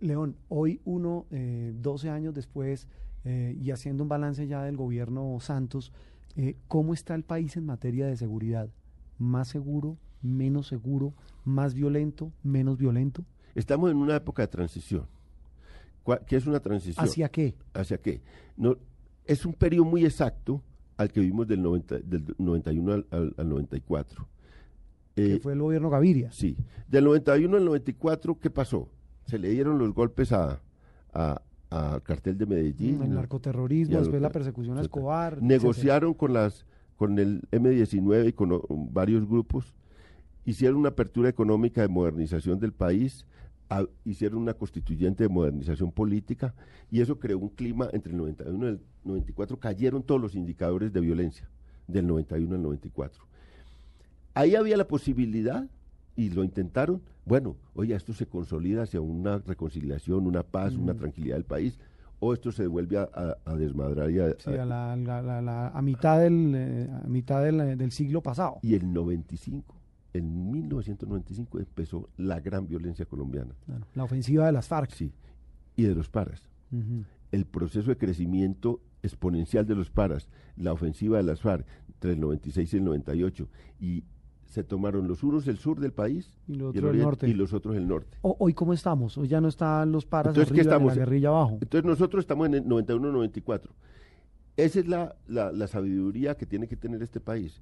León, hoy uno, eh, 12 años después, eh, y haciendo un balance ya del gobierno Santos, eh, ¿cómo está el país en materia de seguridad? ¿Más seguro, menos seguro, más violento, menos violento? Estamos en una época de transición. ¿Cuál- ¿Qué es una transición? ¿Hacia qué? ¿Hacia qué? No, es un periodo muy exacto al que vimos del, 90 del 91 al, al- al 94. Que Eh, fue el gobierno Gaviria. Sí. Del 91 al 94, ¿qué pasó? Se le dieron los golpes a, a- al cartel de Medellín. Mm, el narcoterrorismo, después la persecución a. Escobar. etcétera. Negociaron con las con el M19 y con o- varios grupos, hicieron una apertura económica de modernización del país, a- hicieron una constituyente de modernización política y eso creó un clima entre el 91 y el 94, cayeron todos los indicadores de violencia del 91 al 94. Ahí había la posibilidad y lo intentaron. Bueno, oye, esto se consolida hacia una reconciliación, una paz, una tranquilidad del país, o esto se vuelve a, a- a desmadrar y a, Sí, a, la- la- a mitad, del, eh, a mitad del, eh, del siglo pasado. Y el 95, en 1995 empezó la gran violencia colombiana, Claro, la ofensiva de las FARC. sí, y de los paras. El proceso de crecimiento exponencial de los paras, la ofensiva de las FARC entre el 96 y el 98, y se tomaron los unos el sur del país Y lo el otro el oriente, norte. y los otros el norte. O- hoy cómo estamos? Hoy ya no están los paras Entonces, ¿qué arriba ni estamos? la guerrilla abajo. Entonces nosotros estamos en el 91-94. Esa es la, la- la sabiduría que tiene que tener este país.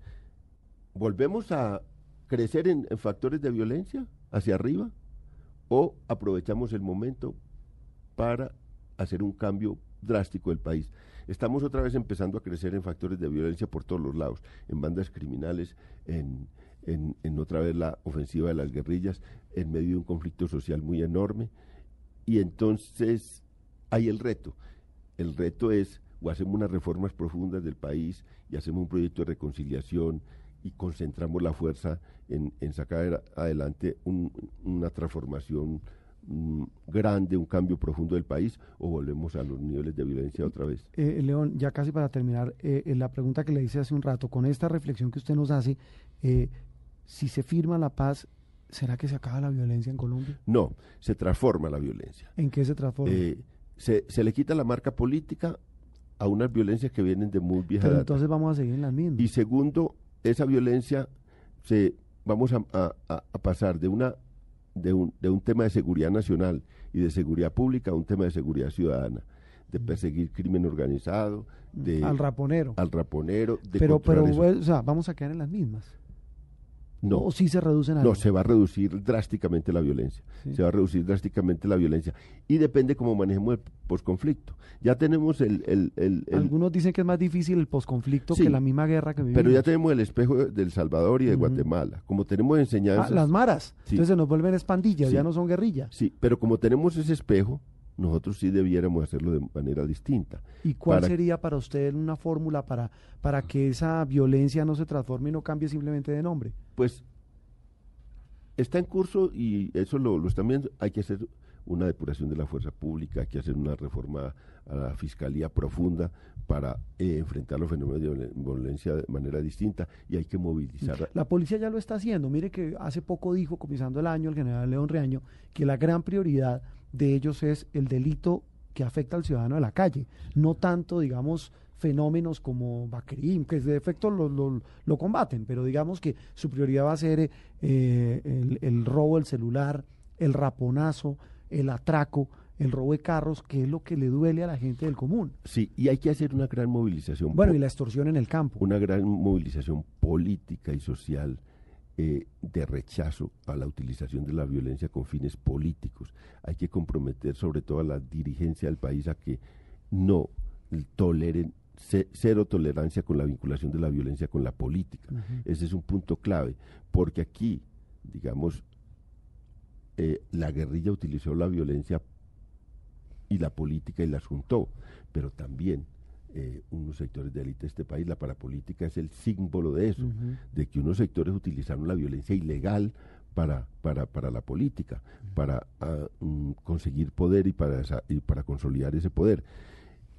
¿Volvemos a crecer en, factores de violencia hacia arriba o aprovechamos el momento para hacer un cambio drástico del país? Estamos otra vez empezando a crecer en factores de violencia por todos los lados, en bandas criminales, en, en- en otra vez la ofensiva de las guerrillas, en medio de un conflicto social muy enorme. Y entonces hay el reto. El reto es, o hacemos unas reformas profundas del país y hacemos un proyecto de reconciliación y concentramos la fuerza en, en sacar adelante un- una transformación mm, grande, un cambio profundo del país, o volvemos a los niveles de violencia otra vez. Eh, León, ya casi para terminar, eh, eh, la pregunta que le hice hace un rato, con esta reflexión que usted nos hace, eh, si se firma la paz, ¿será que se acaba la violencia en Colombia? No, se transforma la violencia. ¿En qué se transforma? Eh, se, se le quita la marca política a unas violencias que vienen de muy vieja Pero entonces vamos a seguir en las mismas. Y segundo, esa violencia se vamos a, a- a- a pasar de una de un, de un tema de seguridad nacional y de seguridad pública a un tema de seguridad ciudadana, de perseguir crimen organizado, de al raponero. al raponero, de pero, pero, controlar eso. o sea, vamos a quedar en las mismas. No, O sí se reducen algo. no, se va a reducir drásticamente la violencia. Sí. Se va a reducir drásticamente la violencia. Y depende cómo manejemos el posconflicto. Ya tenemos el, el- el- el- Algunos dicen que es más difícil el posconflicto Sí, que la misma guerra que vivimos. pero ya tenemos el espejo de- del Salvador y de. Guatemala. Como tenemos Ah, enseñanzas. las maras. Sí. Entonces se nos vuelven espandillas, ya no son guerrillas. Sí, pero como tenemos ese espejo, nosotros sí debiéramos hacerlo de manera distinta. ¿Y cuál Para- sería para usted una fórmula para, para que esa violencia no se transforme y no cambie simplemente de nombre? Pues está en curso y eso lo, lo están viendo. Hay que hacer una depuración de la fuerza pública, hay que hacer una reforma a la fiscalía profunda para eh, enfrentar los fenómenos de violen- violencia de manera distinta y hay que movilizar. La policía ya lo está haciendo. Mire que hace poco dijo, comenzando el año, el general León Reaño, que la gran prioridad de ellos es el delito que afecta al ciudadano de la calle, no tanto, digamos, fenómenos como Bacrim, que de efecto lo, lo- lo combaten, pero digamos que su prioridad va a ser eh, el, el robo del celular, el raponazo, el atraco, el robo de carros, que es lo que le duele a la gente del común. Sí, y hay que hacer una gran movilización. Bueno, y la extorsión en el campo. una gran movilización política y social eh, de rechazo a la utilización de la violencia con fines políticos. Hay que comprometer sobre todo a la dirigencia del país a que no toleren ce- cero tolerancia con la vinculación de la violencia con la política. Ese es un punto clave, porque aquí, digamos, eh, la guerrilla utilizó la violencia y la política y las juntó, pero también eh, unos sectores de élite de este país, la parapolítica es el símbolo de eso, de que unos sectores utilizaron la violencia ilegal para, para, para la política, para ah, mm, conseguir poder y para, esa- y para consolidar ese poder.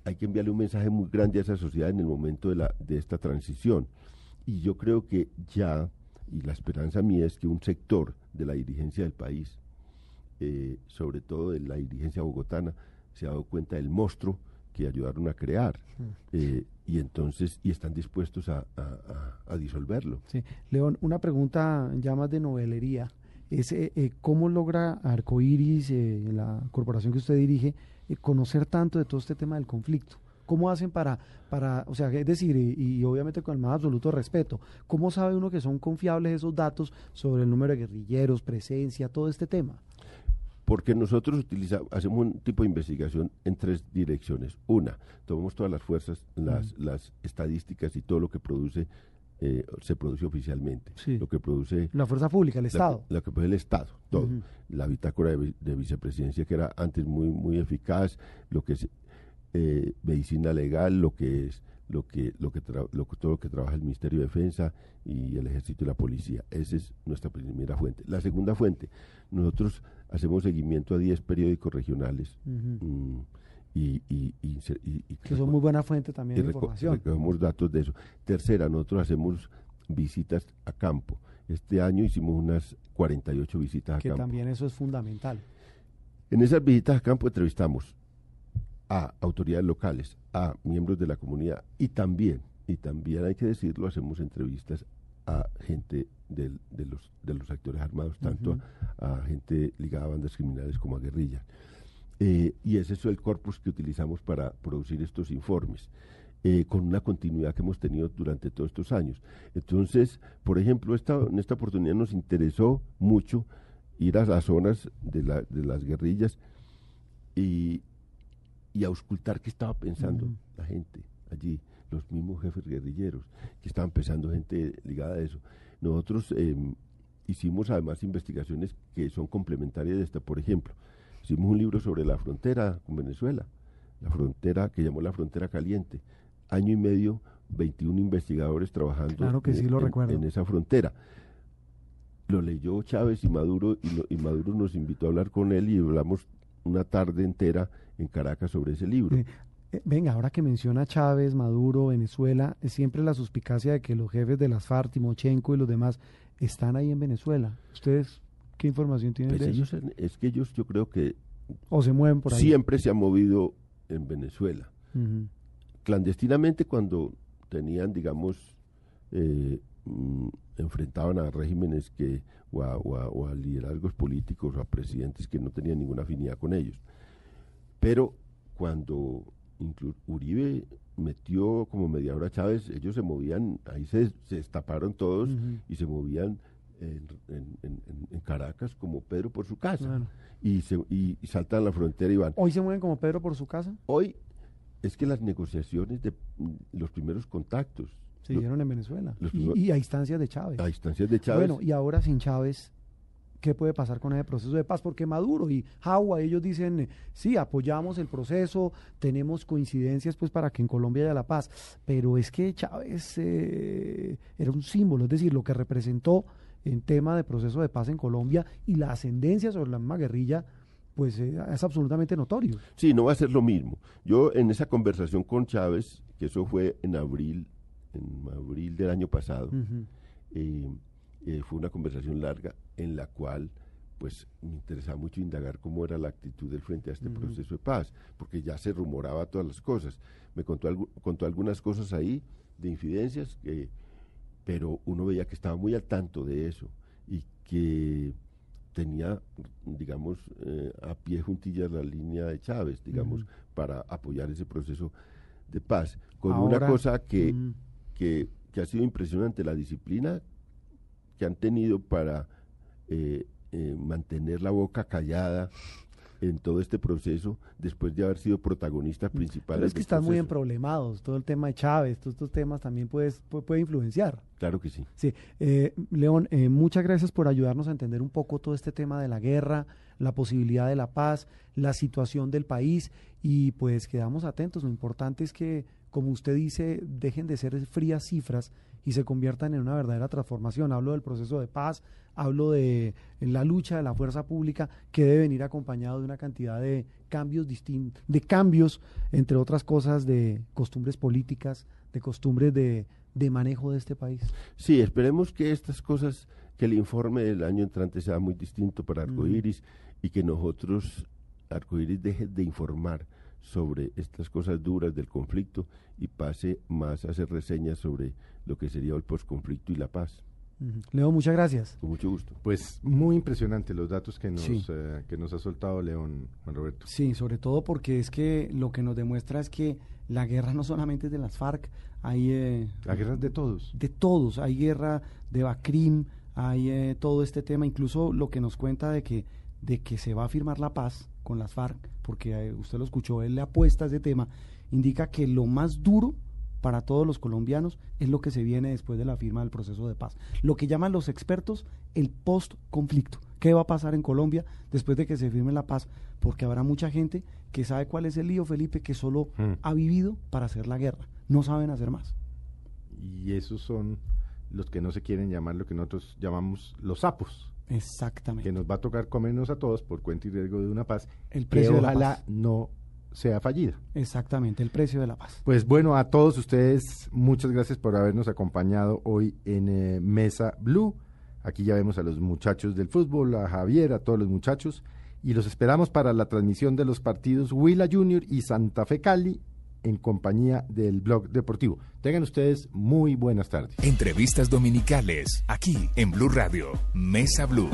Hay que enviarle un mensaje muy grande a esa sociedad en el momento de, la, de esta transición. Y yo creo que ya, y la esperanza mía es que un sector de la dirigencia del país, eh, sobre todo de la dirigencia bogotana, se ha dado cuenta del monstruo que ayudaron a crear. eh, y entonces, y están dispuestos a, a- disolverlo. Sí. León, una pregunta ya más de novelería. Es, eh, eh, ¿Cómo logra Arcoiris, eh, la corporación que usted dirige, eh, conocer tanto de todo este tema del conflicto? ¿Cómo hacen para, para o sea, es decir, y, y obviamente con el más absoluto respeto, ¿cómo sabe uno que son confiables esos datos sobre el número de guerrilleros, presencia, todo este tema? Porque nosotros utilizamos, hacemos un tipo de investigación en tres direcciones. Una, tomamos todas las fuerzas, las, las estadísticas y todo lo que produce, eh, se produce oficialmente. Sí. Lo que produce La fuerza pública, el la- Estado. Lo que produce el Estado, todo. La bitácora de, de vicepresidencia que era antes muy, muy eficaz, lo que es eh, medicina legal, lo que es lo que, lo que tra- lo que- todo lo que trabaja el Ministerio de Defensa y el Ejército y la Policía. Esa es nuestra primera fuente. La segunda fuente, nosotros hacemos seguimiento a 10 periódicos regionales mm, y, y, y se- y- y Que son muy buena fuente también de información. recogemos datos de eso. Tercera, nosotros hacemos visitas a campo. Este año hicimos unas 48 visitas a Que campo. también eso es fundamental. En esas visitas a campo entrevistamos a autoridades locales, a miembros de la comunidad y también, y también hay que decirlo, hacemos entrevistas a gente del- de, los, de los actores armados, tanto a, a gente ligada a bandas criminales como a guerrillas. Eh, y ese es el corpus que utilizamos para producir estos informes, eh, con una continuidad que hemos tenido durante todos estos años. Entonces, por ejemplo, esta, en esta oportunidad nos interesó mucho ir a las zonas de, la- de las guerrillas y, y auscultar qué estaba pensando Ujú. la gente allí, los mismos jefes guerrilleros, que estaban pensando gente ligada a eso. Nosotros em, hicimos además investigaciones que son complementarias de esta, por ejemplo, hicimos un libro sobre la frontera con Venezuela, la frontera que llamó la frontera caliente, año y medio, 21 investigadores trabajando Claro que sí, en- lo en- en esa frontera lo leyó Chávez y Maduro y, lo- y Maduro nos invitó a hablar con él y hablamos una tarde entera en Caracas sobre ese libro. Eh, eh, venga, ahora que menciona Chávez, Maduro, Venezuela, es siempre la suspicacia de que los jefes de las FARC, Timochenko y los demás están ahí en Venezuela. ¿Ustedes qué información tienen Pues de ellos, eso? es que ellos yo creo que ¿O se mueven por ahí? siempre se han movido en Venezuela. Clandestinamente cuando tenían, digamos, eh, mm, enfrentaban a regímenes que o a, o a- o a liderazgos políticos o a presidentes que no tenían ninguna afinidad con ellos. Pero cuando Uribe metió como mediador a Chávez, ellos se movían, ahí se, se destaparon todos y se movían en, en- en- en- en Caracas como Pedro por su casa. Claro. Y, se, y, y saltan la frontera y van. Hoy se mueven como Pedro por su casa. Hoy es que las negociaciones de los primeros contactos, Se lo- dieron en Venezuela. los Y, primeros- y a instancias de Chávez. a instancias de Chávez, Bueno, y ahora sin Chávez, ¿qué puede pasar con ese proceso de paz? Porque Maduro y Jagua, ellos dicen, eh, sí, apoyamos el proceso, tenemos coincidencias pues para que en Colombia haya la paz, pero es que Chávez eh, era un símbolo, es decir, lo que representó en tema de proceso de paz en Colombia y la ascendencia sobre la misma guerrilla, pues eh, es absolutamente notorio. Sí, no va a ser lo mismo. Yo en esa conversación con Chávez, que eso fue en abril, en abril del año pasado, eh, eh, fue una conversación larga en la cual pues me interesaba mucho indagar cómo era la actitud del frente a este proceso de paz, porque ya se rumoraba todas las cosas. Me contó, algu- contó algunas cosas ahí de infidencias, que, pero uno veía que estaba muy al tanto de eso y que tenía, digamos, eh, a pie juntillas la línea de Chávez, digamos, para apoyar ese proceso de paz. Con Ahora, una cosa que. Que, que ha sido impresionante, la disciplina que han tenido para eh, eh, mantener la boca callada en todo este proceso, después de haber sido protagonistas principales. Pero es que están muy proceso. emproblemados, todo el tema de Chávez, todos estos temas también puedes- puede, puede influenciar. Claro que sí. Sí, eh, León, eh, muchas gracias por ayudarnos a entender un poco todo este tema de la guerra, la posibilidad de la paz, la situación del país y pues quedamos atentos. Lo importante es que, como usted dice, dejen de ser frías cifras y se conviertan en una verdadera transformación. Hablo del proceso de paz, hablo de la lucha de la fuerza pública que debe venir acompañado de una cantidad de cambios distintos, de cambios, entre otras cosas, de costumbres políticas, de costumbres de, de manejo de este país. Sí, esperemos que estas cosas, que el informe del año entrante sea muy distinto para Arcoiris y que nosotros, Arcoiris, deje de informar sobre estas cosas duras del conflicto y pase más a hacer reseñas sobre lo que sería el posconflicto y la paz. Leo, muchas gracias. Con mucho gusto. Pues muy impresionante los datos que nos, Sí. eh, que nos ha soltado León, Juan Roberto. Sí, sobre todo porque es que lo que nos demuestra es que la guerra no solamente es de las FARC, hay eh, La guerra es de todos. de todos, hay guerra de Bacrim, hay eh, todo este tema, incluso lo que nos cuenta de que, de que se va a firmar la paz con las FARC, porque eh, usted lo escuchó, él le apuesta a ese tema, indica que lo más duro para todos los colombianos es lo que se viene después de la firma del proceso de paz. Lo que llaman los expertos el post-conflicto. ¿Qué va a pasar en Colombia después de que se firme la paz? Porque habrá mucha gente que sabe cuál es el lío, Felipe, que solo Hmm. ha vivido para hacer la guerra. No saben hacer más. Y esos son los que no se quieren llamar lo que nosotros llamamos los sapos, Exactamente. que nos va a tocar comernos a todos por cuenta y riesgo de una paz El que precio de la paz. no sea fallida. Exactamente, el precio de la paz. Pues bueno, a todos ustedes, muchas gracias por habernos acompañado hoy en eh, Mesa Blue. Aquí ya vemos a los muchachos del fútbol, a Javier, a todos los muchachos, y los esperamos para la transmisión de los partidos Huila Junior y Santa Fe Cali en compañía del blog deportivo. Tengan ustedes muy buenas tardes. Entrevistas dominicales, aquí en Blue Radio, Mesa Blue.